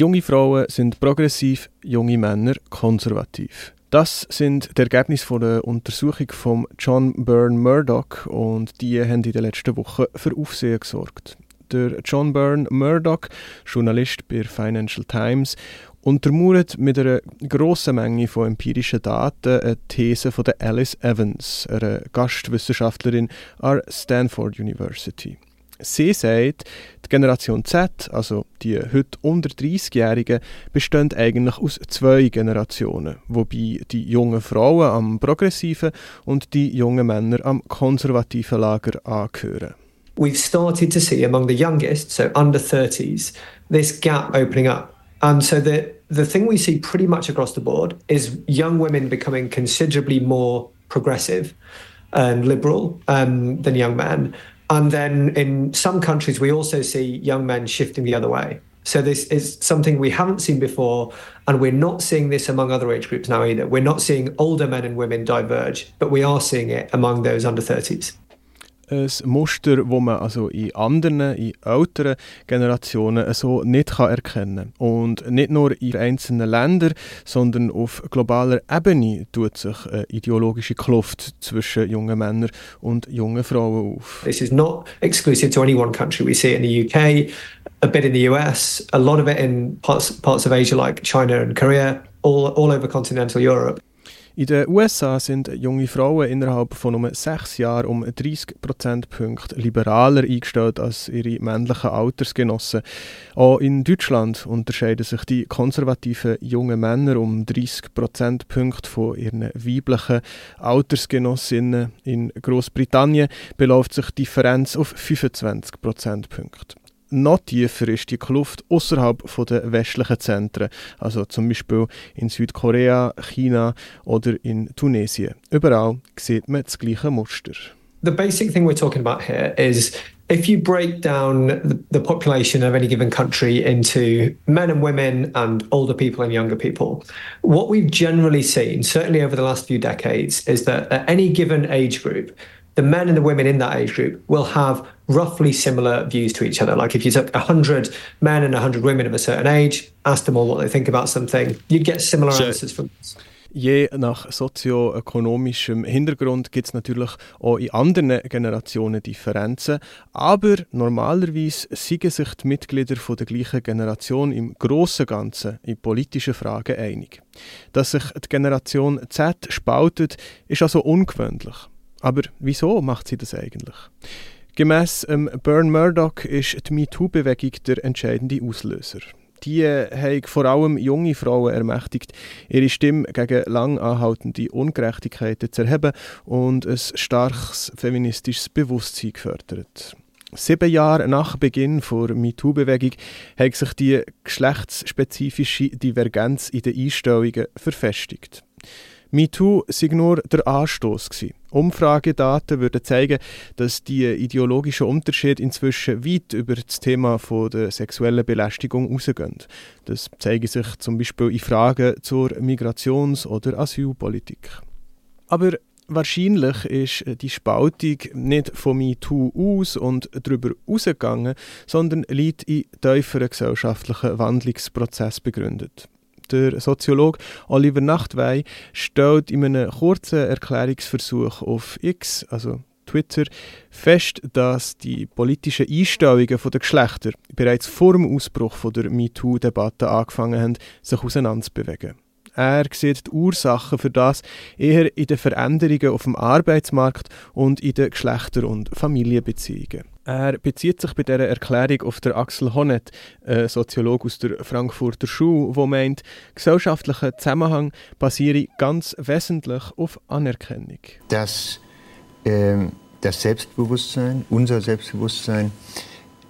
Junge Frauen sind progressiv, junge Männer konservativ. Das sind die Ergebnisse von der Untersuchung von John Byrne Murdoch und die haben in den letzten Wochen für Aufsehen gesorgt. Der John Byrne Murdoch, Journalist bei Financial Times, untermauert mit einer grossen Menge von empirischen Daten eine These von Alice Evans, einer Gastwissenschaftlerin an Stanford University. Sie sagt, die Generation Z, also die heute unter 30-Jährigen, besteht eigentlich aus zwei Generationen, wobei die jungen Frauen am progressiven und die jungen Männer am konservativen Lager angehören. We've started to see among the youngest, so under 30s, this gap opening up. And so the, the thing we see pretty much across the board is young women becoming considerably more progressive and liberal um, than young men. And then in some countries, we also see young men shifting the other way. So this is something we haven't seen before, and we're not seeing this among other age groups now either. We're not seeing older men and women diverge, but we are seeing it among those under 30s. Ein Muster, das man also in anderen, in älteren Generationen so nicht erkennen kann. Und nicht nur in einzelnen Ländern, sondern auf globaler Ebene tut sich eine ideologische Kluft zwischen jungen Männern und jungen Frauen auf. This is not exclusive to any one country. We see it in the UK, a bit in the US, a lot of it in parts, parts of Asia like China and Korea, all, all over continental Europe. In den USA sind junge Frauen innerhalb von nur sechs Jahren um 30 Prozentpunkte liberaler eingestellt als ihre männlichen Altersgenossen. Auch in Deutschland unterscheiden sich die konservativen jungen Männer um 30 Prozentpunkte von ihren weiblichen Altersgenossinnen. In Großbritannien beläuft sich die Differenz auf 25 Prozentpunkte noch tiefer ist die Kluft außerhalb der westlichen Zentren, also zum Beispiel in Südkorea, China oder in Tunesien. Überall sieht man das gleiche Muster. The basic thing we're talking about here is if you break down the, population of any given country into men and women and older people and younger people, what we've generally seen, certainly over the last few decades, is that at any given age group, the men and the women in that age group will have roughly similar views to each other. Like if you took 100 men and 100 women of a certain age, asked them all what they think about something, you'd get similar so, answers from this. Je nach sozioökonomischem Hintergrund gibt es natürlich auch in anderen Generationen Differenzen, aber normalerweise sind sich die Mitglieder von der gleichen Generation im Großen und Ganzen in politischen Fragen einig. Dass sich die Generation Z spaltet, ist also ungewöhnlich. Aber wieso macht sie das eigentlich? Gemäss ähm, Byrne Murdoch ist die MeToo-Bewegung der entscheidende Auslöser. Die haben vor allem junge Frauen ermächtigt, ihre Stimme gegen lang anhaltende Ungerechtigkeiten zu erheben und ein starkes feministisches Bewusstsein gefördert. Sieben Jahre nach Beginn der MeToo-Bewegung hat sich die geschlechtsspezifische Divergenz in den Einstellungen verfestigt. MeToo sei nur der Anstoß gewesen. Umfragedaten würden zeigen, dass die ideologischen Unterschiede inzwischen weit über das Thema von der sexuellen Belästigung rausgehen. Das zeigen sich zum Beispiel in Fragen zur Migrations- oder Asylpolitik. Aber Wahrscheinlich ist die Spaltung nicht von MeToo aus und darüber ausgegangen, sondern liegt in tieferen gesellschaftlichen Wandlungsprozess begründet. Der Soziologe Oliver Nachtwey stellt in einem kurzen Erklärungsversuch auf X, also Twitter, fest, dass die politischen Einstellungen der Geschlechter bereits vor dem Ausbruch der MeToo-Debatte angefangen haben, sich auseinanderzubewegen. Er sieht die Ursachen für das eher in den Veränderungen auf dem Arbeitsmarkt und in den Geschlechter- und Familienbeziehungen. Er bezieht sich bei dieser Erklärung auf der Axel Honneth, ein Soziologe aus der Frankfurter Schule, der meint, gesellschaftlicher Zusammenhang basiere ganz wesentlich auf Anerkennung. Dass äh, das Selbstbewusstsein, unser Selbstbewusstsein,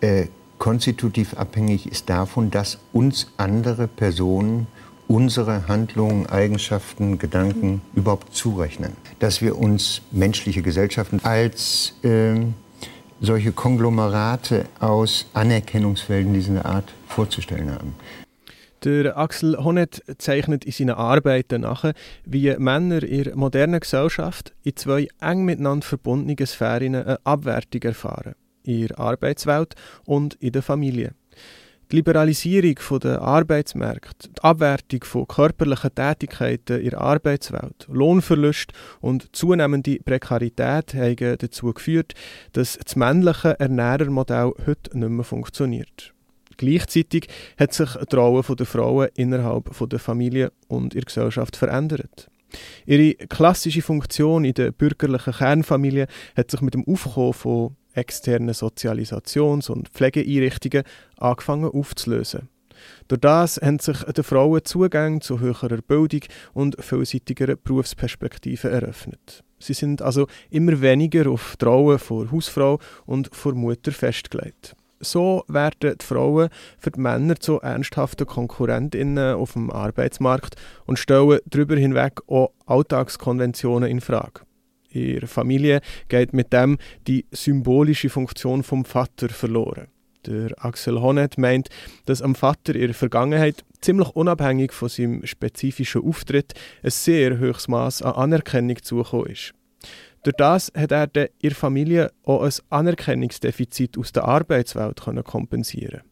äh, konstitutiv abhängig ist davon, dass uns andere Personen unsere Handlungen, Eigenschaften, Gedanken überhaupt zurechnen. Dass wir uns menschliche Gesellschaften als äh, solche Konglomerate aus Anerkennungsfelden dieser Art vorzustellen haben. Der Axel Honneth zeichnet in seinen Arbeiten nach, wie Männer in der modernen Gesellschaft in zwei eng miteinander verbundenen Sphären eine Abwertung erfahren. In der Arbeitswelt und in der Familie. Die Liberalisierung der Arbeitsmärkte, die Abwertung von körperlichen Tätigkeiten in der Arbeitswelt, Lohnverlust und zunehmende Prekarität haben dazu geführt, dass das männliche Ernährermodell heute nicht mehr funktioniert. Gleichzeitig hat sich die Rolle der Frauen innerhalb der Familie und ihrer Gesellschaft verändert. Ihre klassische Funktion in der bürgerlichen Kernfamilie hat sich mit dem Aufkommen von externen Sozialisations- und Pflegeeinrichtungen angefangen aufzulösen. Durch das haben sich den Frauen Zugang zu höherer Bildung und vielseitigeren Berufsperspektiven eröffnet. Sie sind also immer weniger auf Rolle von Hausfrau und vor Mutter festgelegt. So werden die Frauen für die Männer zu ernsthaften Konkurrentinnen auf dem Arbeitsmarkt und stellen darüber hinweg auch Alltagskonventionen in Frage. Ihrer Familie geht mit dem die symbolische Funktion vom Vater verloren. Der Axel Honneth meint, dass am Vater in der Vergangenheit ziemlich unabhängig von seinem spezifischen Auftritt ein sehr hohes Maß an Anerkennung zugekommen ist. Durch das hat er in der Familie auch ein Anerkennungsdefizit aus der Arbeitswelt kompensieren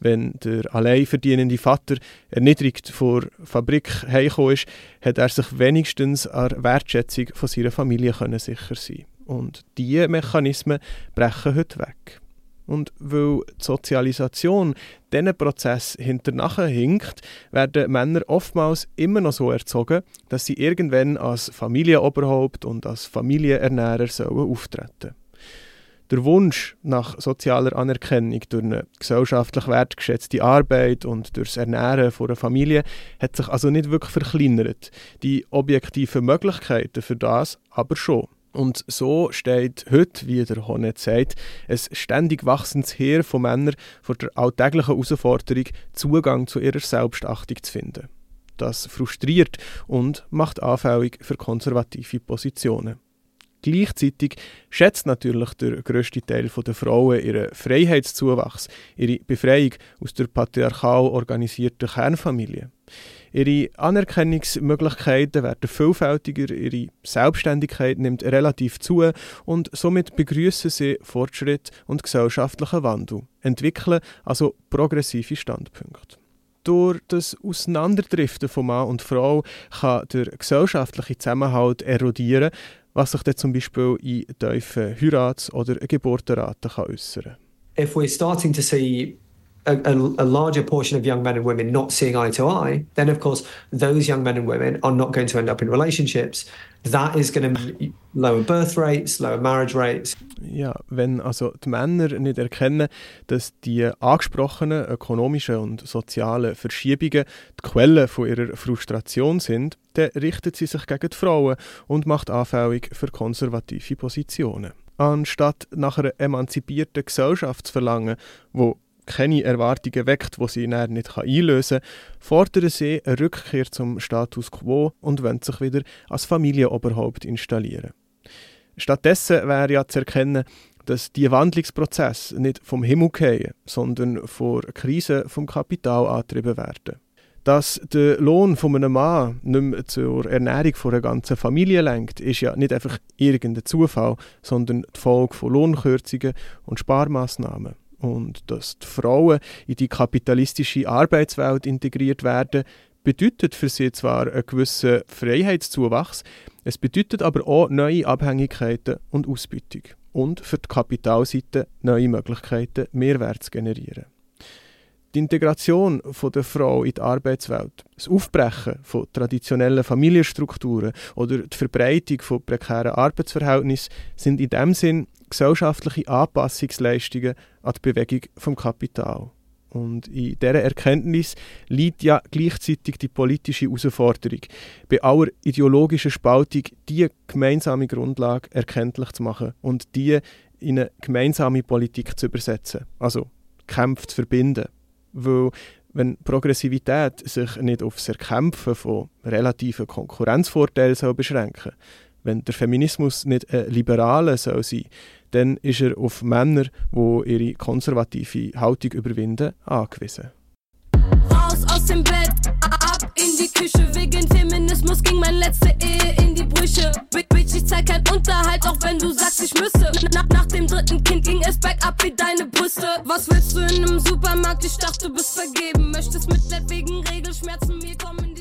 Wenn der allein verdienende Vater erniedrigt vor Fabrik heimgekommen ist, hat er sich wenigstens an Wertschätzung von seiner Familie sicher sein Und diese Mechanismen brechen heute weg. Und weil die Sozialisation diesen Prozess hinterher hinkt, werden Männer oftmals immer noch so erzogen, dass sie irgendwann als Familienoberhaupt und als Familienernährer sollen auftreten der Wunsch nach sozialer Anerkennung durch eine gesellschaftlich wertgeschätzte Arbeit und durchs Ernähren von einer Familie hat sich also nicht wirklich verkleinert. Die objektiven Möglichkeiten für das aber schon. Und so steht heute, wie der Honnet sagt, ein ständig wachsendes Heer von Männern vor der alltäglichen Herausforderung, Zugang zu ihrer Selbstachtung zu finden. Das frustriert und macht anfällig für konservative Positionen. Gleichzeitig schätzt natürlich der grösste Teil der Frauen ihren Freiheitszuwachs, ihre Befreiung aus der patriarchal organisierten Kernfamilie. Ihre Anerkennungsmöglichkeiten werden vielfältiger, ihre Selbstständigkeit nimmt relativ zu und somit begrüßen sie Fortschritt und gesellschaftlichen Wandel, entwickeln also progressive Standpunkte. Durch das Auseinanderdriften von Mann und Frau kann der gesellschaftliche Zusammenhalt erodieren, was sich dann zum Beispiel in tiefen Heirats- oder Geburtenraten äußern kann. If we're starting to see a, a, a, larger portion of young men and women not seeing eye to eye, then of course those young men and women are not going to end up in relationships. That is going to lower birth rates, lower marriage rates. Ja, wenn also die Männer nicht erkennen, dass die angesprochenen ökonomischen und sozialen Verschiebungen die Quelle von ihrer Frustration sind, dann richtet sie sich gegen die Frauen und macht anfällig für konservative Positionen. Anstatt nach einer emanzipierten Gesellschaft zu verlangen, wo keine Erwartungen weckt, die sie nicht einlösen kann, fordern sie eine Rückkehr zum Status quo und wollen sich wieder als Familienoberhaupt installieren. Stattdessen wäre ja zu erkennen, dass die Wandlungsprozesse nicht vom Himmel fallen, sondern vor Krisen vom Kapital angetrieben werden. Dass der Lohn von einem Mann nicht mehr zur Ernährung einer ganzen Familie lenkt, ist ja nicht einfach irgendein Zufall, sondern die Folge von Lohnkürzungen und Sparmaßnahmen und dass die Frauen in die kapitalistische Arbeitswelt integriert werden, bedeutet für sie zwar einen gewissen Freiheitszuwachs, es bedeutet aber auch neue Abhängigkeiten und Ausbeutung und für die Kapitalseite neue Möglichkeiten, Mehrwert zu generieren. Die Integration der Frau in die Arbeitswelt, das Aufbrechen von traditionellen Familienstrukturen oder die Verbreitung von prekären Arbeitsverhältnissen sind in dem Sinn gesellschaftliche Anpassungsleistungen an die Bewegung vom Kapital. Und in dieser Erkenntnis liegt ja gleichzeitig die politische Herausforderung, bei aller ideologischen Spaltung die gemeinsame Grundlage erkenntlich zu machen und die in eine gemeinsame Politik zu übersetzen, also Kämpfe zu verbinden. Weil wenn Progressivität sich nicht auf das Erkämpfen von relativen Konkurrenzvorteilen beschränken soll, wenn der Feminismus nicht ein liberaler soll sein dann ist er auf Männer, die ihre konservative Haltung überwinden, angewiesen. Raus aus dem Bett, ab in die Küche, wegen Feminismus ging mein letzte Ehe in die Brüche. Bitch, ich zeig wäre kein Unterhalt, auch wenn du sagst, ich müsse. Nach, nach dem dritten Kind ging es bergab wie deine Brüste. Was willst du in einem Supermarkt? Ich dachte, du bist vergeben. Möchtest Mitleid wegen Regelschmerzen mir kommen?